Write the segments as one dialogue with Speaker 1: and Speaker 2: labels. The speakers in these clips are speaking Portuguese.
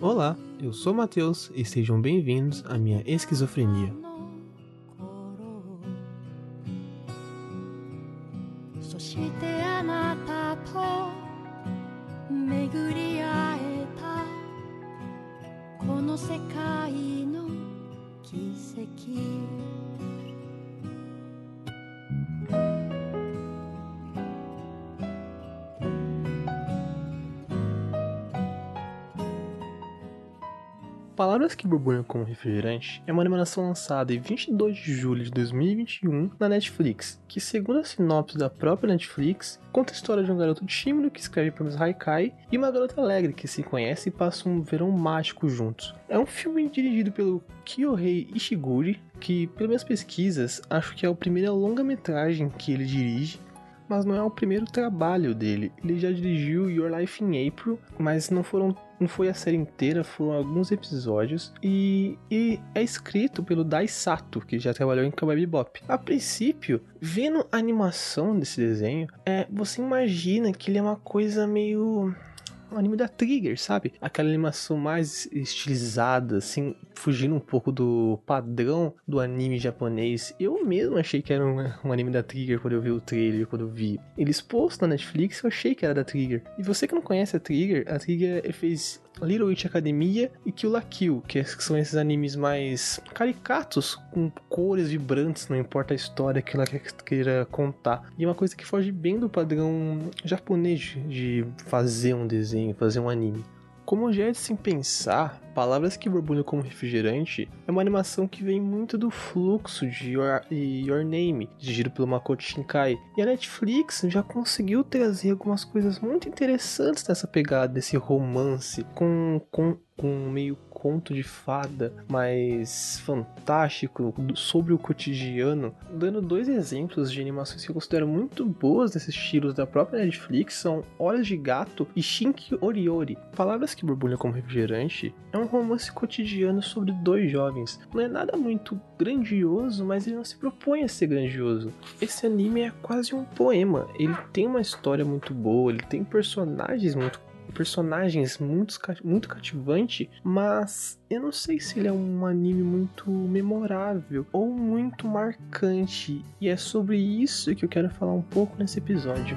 Speaker 1: Olá, eu sou Matheus e sejam bem-vindos à minha esquizofrenia.
Speaker 2: そし
Speaker 1: Palavras que Borbulham como Refrigerante é uma animação lançada em 22 de julho de 2021 na Netflix, que, segundo a sinopse da própria Netflix, conta a história de um garoto tímido que escreve poemas haikai e uma garota alegre que se conhece e passa um verão mágico juntos. É um filme dirigido pelo Kyohei Ishiguri, que, pelas minhas pesquisas, acho que é a primeira longa-metragem que ele dirige mas não é o primeiro trabalho dele. Ele já dirigiu Your Life in April, mas não foram não foi a série inteira, foram alguns episódios e, e é escrito pelo Dai Sato, que já trabalhou em Cowboy Bebop. A princípio, vendo a animação desse desenho, é, você imagina que ele é uma coisa meio um anime da Trigger, sabe? Aquela animação mais estilizada, assim, fugindo um pouco do padrão do anime japonês. Eu mesmo achei que era um, um anime da Trigger quando eu vi o trailer, quando eu vi ele exposto na Netflix, eu achei que era da Trigger. E você que não conhece a Trigger, a Trigger fez Little Witch Academia e Kill la Kill, que são esses animes mais caricatos, com cores vibrantes, não importa a história que ela queira contar. E é uma coisa que foge bem do padrão japonês de fazer um desenho, fazer um anime. Como já é de se pensar, Palavras que Borbulham como Refrigerante é uma animação que vem muito do fluxo de Your, Your Name, dirigido pelo Makoto Shinkai. E a Netflix já conseguiu trazer algumas coisas muito interessantes dessa pegada, desse romance, com, com, com meio conto de fada mais fantástico sobre o cotidiano, dando dois exemplos de animações que eu considero muito boas desses estilos da própria Netflix são Olhos de Gato e Shinki Oriori. Palavras que borbulham como refrigerante é um romance cotidiano sobre dois jovens. Não é nada muito grandioso, mas ele não se propõe a ser grandioso. Esse anime é quase um poema. Ele tem uma história muito boa, ele tem personagens muito personagens muito, muito cativante, mas eu não sei se ele é um anime muito memorável ou muito marcante, e é sobre isso que eu quero falar um pouco nesse episódio.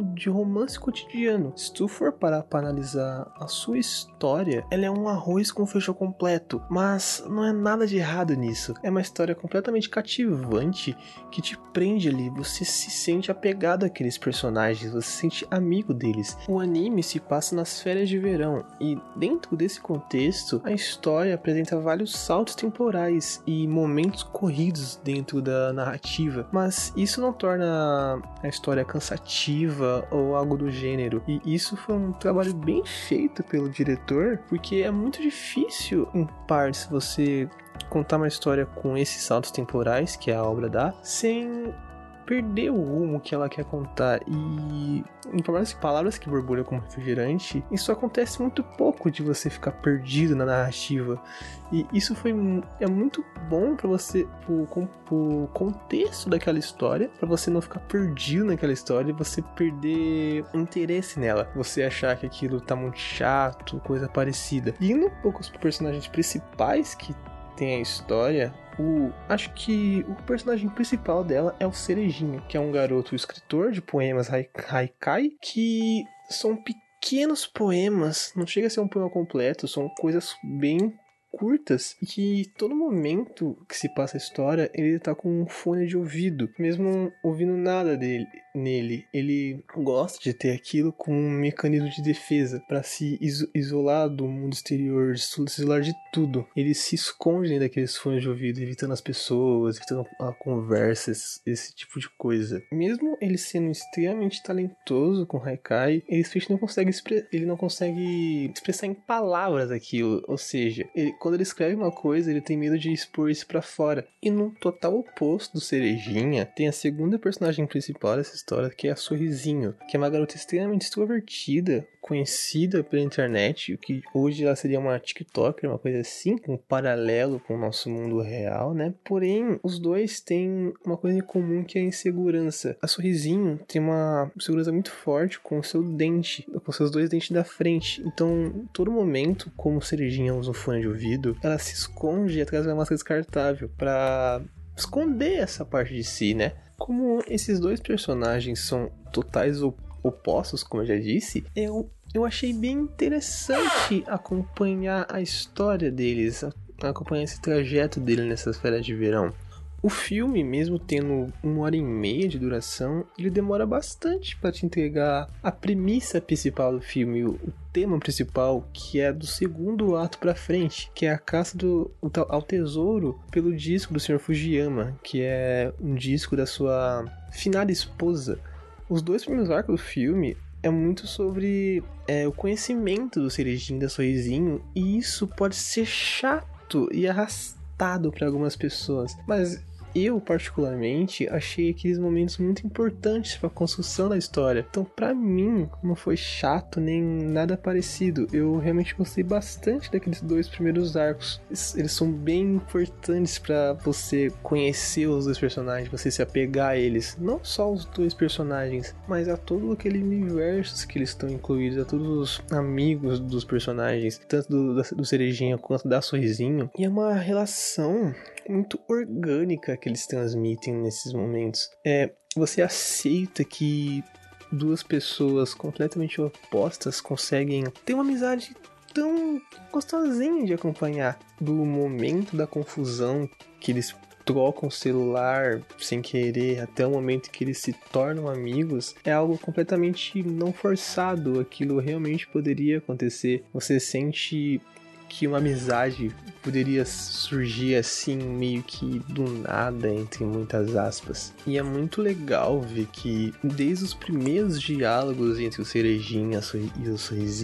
Speaker 1: de romance cotidiano. Se tu for parar para analisar a sua história, ela é um arroz com feijão completo, mas não é nada de errado nisso. É uma história completamente cativante que te prende ali, você se sente apegado àqueles personagens, você se sente amigo deles. O anime se passa nas férias de verão e dentro desse contexto, a história apresenta vários saltos temporais e momentos corridos dentro da narrativa, mas isso não torna a história cansativa ou algo do gênero. E isso foi um trabalho bem feito pelo diretor, porque é muito difícil, em partes, você contar uma história com esses saltos temporais que a obra dá, sem perder o rumo que ela quer contar. E em palavras, palavras que borbulham como refrigerante, isso acontece muito pouco de você ficar perdido na narrativa. E isso foi é muito bom para você, pro, pro contexto daquela história, para você não ficar perdido naquela história e você perder interesse nela. Você achar que aquilo tá muito chato, coisa parecida. E indo um pouco os personagens principais que tem a história, o, acho que o personagem principal dela é o Cerejinho, que é um garoto escritor de poemas haikai que são pequenos poemas, não chega a ser um poema completo, são coisas bem curtas e que todo momento que se passa a história, ele tá com um fone de ouvido, mesmo ouvindo nada dele nele. Ele gosta de ter aquilo como um mecanismo de defesa para se isolar do mundo exterior, se isolar de tudo. Ele se esconde dentro daqueles fones de ouvido, evitando as pessoas, evitando a conversa, esse, esse tipo de coisa. Mesmo ele sendo extremamente talentoso com Haikai, ele não consegue ele não consegue expressar em palavras aquilo, ou seja, ele, quando ele escreve uma coisa, ele tem medo de expor isso para fora. E no total oposto do Cerejinha, tem a segunda personagem principal dessa história, que é a Sorrisinho, que é uma garota extremamente extrovertida, conhecida pela internet, que hoje ela seria uma TikToker, uma coisa assim, um paralelo com o nosso mundo real, né? Porém, os dois têm uma coisa em comum que é a insegurança. A Sorrisinho tem uma segurança muito forte com o seu dente, com seus dois dentes da frente. Então, todo momento, como Cerejinha usa um fone de ouvido, ela se esconde atrás de uma máscara descartável para esconder essa parte de si, né? Como esses dois personagens são totais opostos, como eu já disse, eu, eu achei bem interessante acompanhar a história deles, acompanhar esse trajeto dele nessas férias de verão. O filme, mesmo tendo uma hora e meia de duração, ele demora bastante para te entregar a premissa principal do filme, o tema principal, que é do segundo ato para frente, que é a caça do, ao tesouro pelo disco do Sr. Fujiyama, que é um disco da sua finada esposa. Os dois primeiros arcos do filme é muito sobre é, o conhecimento do Cerejinho da Sorrisinho, e isso pode ser chato e arrastado para algumas pessoas, mas eu, particularmente, achei aqueles momentos muito importantes para a construção da história. Então, para mim, não foi chato nem nada parecido. Eu realmente gostei bastante daqueles dois primeiros arcos. Eles são bem importantes para você conhecer os dois personagens, você se apegar a eles. Não só os dois personagens, mas a todo aquele universo que eles estão incluídos, a todos os amigos dos personagens, tanto do, do Cerejinha quanto da Sorrisinho. E é uma relação muito orgânica que eles transmitem nesses momentos. É, você aceita que duas pessoas completamente opostas conseguem ter uma amizade tão gostosinha de acompanhar? Do momento da confusão que eles trocam o celular sem querer até o momento que eles se tornam amigos é algo completamente não forçado. Aquilo realmente poderia acontecer. Você sente que uma amizade poderia surgir assim, meio que do nada, entre muitas aspas. E é muito legal ver que, desde os primeiros diálogos entre o Cerejinha e, o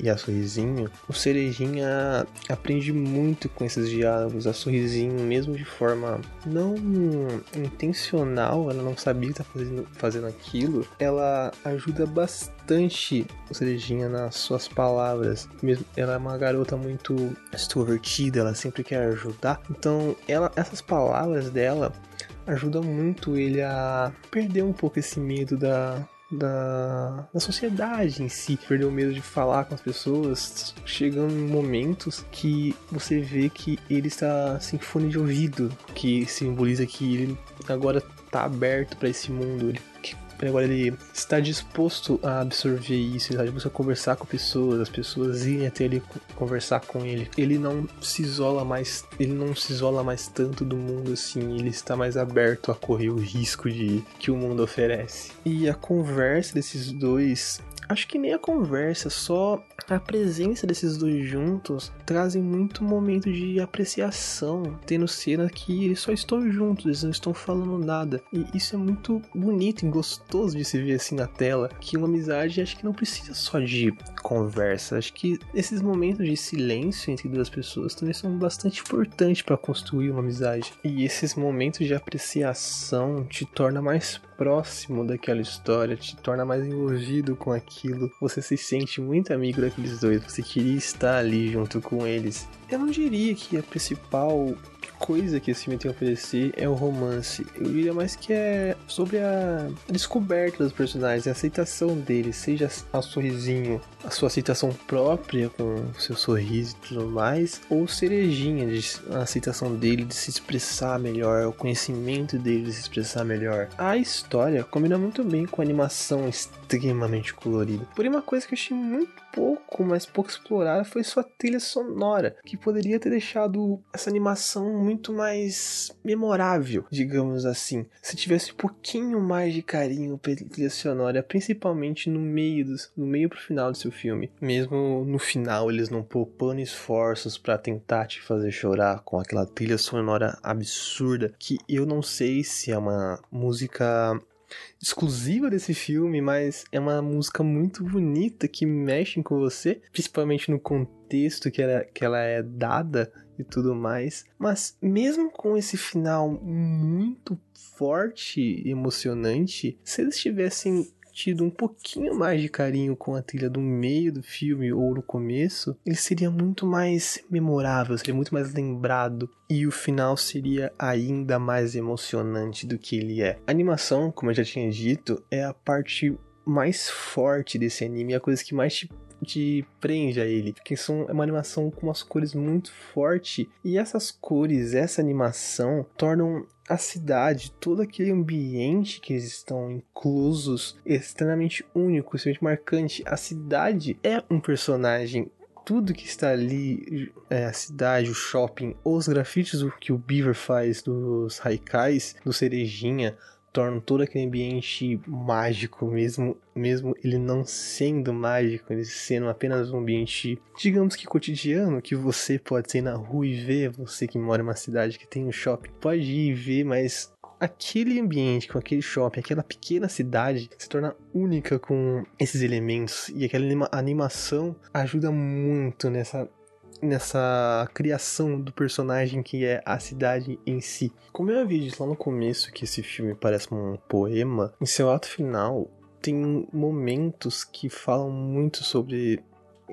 Speaker 1: e a Sorrisinho, o Cerejinha aprende muito com esses diálogos. A Sorrisinho, mesmo de forma não intencional, ela não sabia que tá fazendo, fazendo aquilo, ela ajuda bastante o Cerejinha nas suas palavras. Mesmo ela é uma garota muito extrovertida, ela sempre quer ajudar. Então, ela, essas palavras dela ajudam muito ele a perder um pouco esse medo da, da, da sociedade em si, perder o medo de falar com as pessoas, chegando em momentos que você vê que ele está sem fone de ouvido, que simboliza que ele agora está aberto para esse mundo, ele agora ele está disposto a absorver isso, ele está disposto a conversar com pessoas, as pessoas irem até ele conversar com ele. Ele não se isola mais, ele não se isola mais tanto do mundo assim, ele está mais aberto a correr o risco de que o mundo oferece. E a conversa desses dois acho que nem a conversa, só a presença desses dois juntos trazem muito momento de apreciação, tendo cena que eles só estão juntos, eles não estão falando nada. E isso é muito bonito e gostoso de se ver assim na tela, que uma amizade acho que não precisa só de conversa, acho que esses momentos de silêncio entre duas pessoas também são bastante importantes para construir uma amizade. E esses momentos de apreciação te torna mais próximo daquela história, te torna mais envolvido com aquilo. Você se sente muito amigo daqueles dois, você queria estar ali junto com eles. Eu não diria que a principal coisa que esse filme tem a oferecer é o romance. Eu diria mais que é sobre a descoberta dos personagens, a aceitação deles, seja a sorrisinho, a sua aceitação própria com seu sorriso e tudo mais, ou cerejinha, a aceitação dele de se expressar melhor, o conhecimento dele de se expressar melhor. A história combina muito bem com a animação extremamente colorida. Porém, uma coisa que eu achei muito pouco, mas pouco explorada foi sua trilha sonora, que poderia ter deixado essa animação muito mais memorável, digamos assim. Se tivesse um pouquinho mais de carinho pela trilha sonora, principalmente no meio do, no meio pro final do seu filme. Mesmo no final eles não poupando esforços para tentar te fazer chorar com aquela trilha sonora absurda que eu não sei se é uma música exclusiva desse filme, mas é uma música muito bonita que mexe com você, principalmente no contexto que ela, que ela é dada e tudo mais. Mas mesmo com esse final muito forte e emocionante, se eles tivessem tido um pouquinho mais de carinho com a trilha do meio do filme ou no começo, ele seria muito mais memorável, seria muito mais lembrado e o final seria ainda mais emocionante do que ele é. A animação, como eu já tinha dito, é a parte mais forte desse anime, é a coisa que mais te te prende a ele, porque são, é uma animação com umas cores muito fortes e essas cores, essa animação tornam a cidade, todo aquele ambiente que eles estão inclusos, extremamente único, extremamente marcante. A cidade é um personagem tudo que está ali, é, a cidade, o shopping, os grafites que o Beaver faz dos haikais, do Cerejinha, tornam todo aquele ambiente mágico, mesmo, mesmo ele não sendo mágico, ele sendo apenas um ambiente, digamos que cotidiano, que você pode ser na rua e ver, você que mora em uma cidade que tem um shopping, pode ir e ver, mas aquele ambiente, com aquele shopping, aquela pequena cidade se torna única com esses elementos. E aquela animação ajuda muito nessa nessa criação do personagem que é a cidade em si. Como eu havia dito lá no começo que esse filme parece um poema, em seu ato final tem momentos que falam muito sobre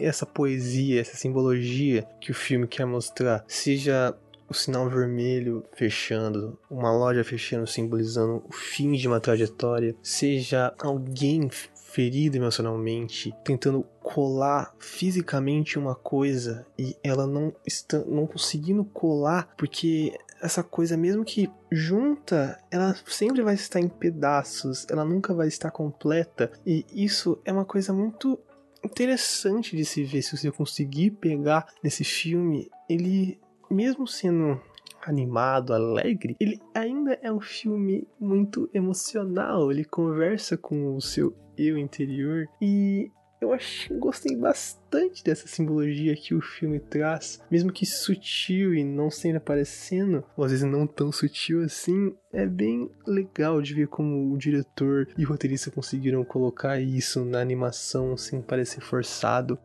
Speaker 1: essa poesia, essa simbologia que o filme quer mostrar, seja o sinal vermelho fechando, uma loja fechando simbolizando o fim de uma trajetória, seja alguém ferida emocionalmente, tentando colar fisicamente uma coisa e ela não está não conseguindo colar porque essa coisa mesmo que junta, ela sempre vai estar em pedaços, ela nunca vai estar completa. E isso é uma coisa muito interessante de se ver se você conseguir pegar nesse filme, ele mesmo sendo animado, alegre, ele ainda é um filme muito emocional. Ele conversa com o seu eu interior e eu acho, gostei bastante dessa simbologia que o filme traz, mesmo que sutil e não sempre aparecendo, ou às vezes não tão sutil assim, é bem legal de ver como o diretor e o roteirista conseguiram colocar isso na animação sem parecer forçado.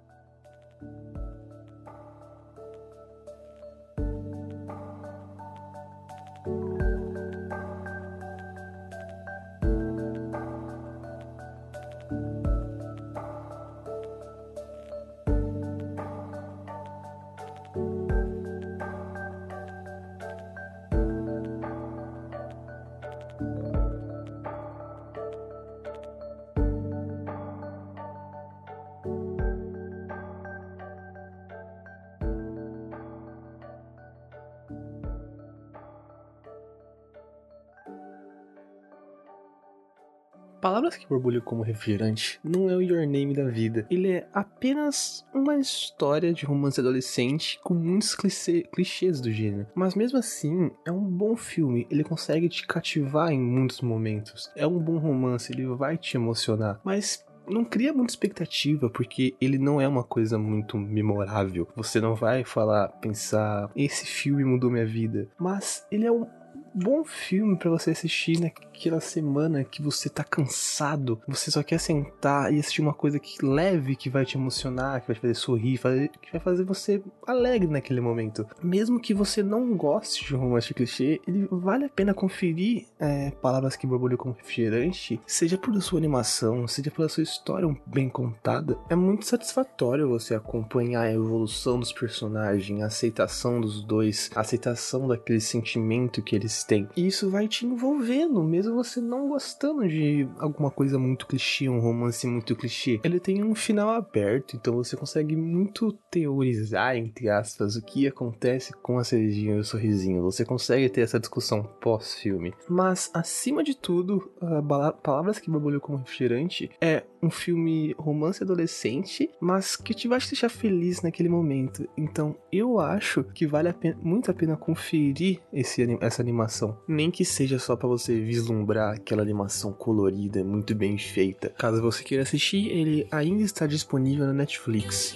Speaker 1: Palavras que borbulham como refrigerante não é o Your Name da vida. Ele é apenas uma história de romance adolescente com muitos clichê, clichês do gênero. Mas mesmo assim, é um bom filme. Ele consegue te cativar em muitos momentos. É um bom romance, ele vai te emocionar. Mas não cria muita expectativa, porque ele não é uma coisa muito memorável. Você não vai falar, pensar, esse filme mudou minha vida. Mas ele é um bom filme para você assistir naquela semana que você tá cansado, você só quer sentar e assistir uma coisa que leve, que vai te emocionar, que vai te fazer sorrir, fazer, que vai fazer você alegre naquele momento. Mesmo que você não goste de um romance clichê, ele vale a pena conferir é, palavras que borbulham como refrigerante, seja por sua animação, seja pela sua história bem contada. É muito satisfatório você acompanhar a evolução dos personagens, a aceitação dos dois, a aceitação daquele sentimento que eles eles. E isso vai te envolvendo, mesmo você não gostando de alguma coisa muito clichê, um romance muito clichê. Ele tem um final aberto, então você consegue muito teorizar, entre aspas, o que acontece com a cerejinha e o sorrisinho. Você consegue ter essa discussão pós-filme. Mas, acima de tudo, Palavras que Borbulham como Refrigerante é um filme romance adolescente, mas que te vai te deixar feliz naquele momento. Então, eu acho que vale a pena, muito a pena conferir esse, essa animação. Nem que seja só para você vislumbrar aquela animação colorida, muito bem feita. Caso você queira assistir, ele ainda está disponível na Netflix.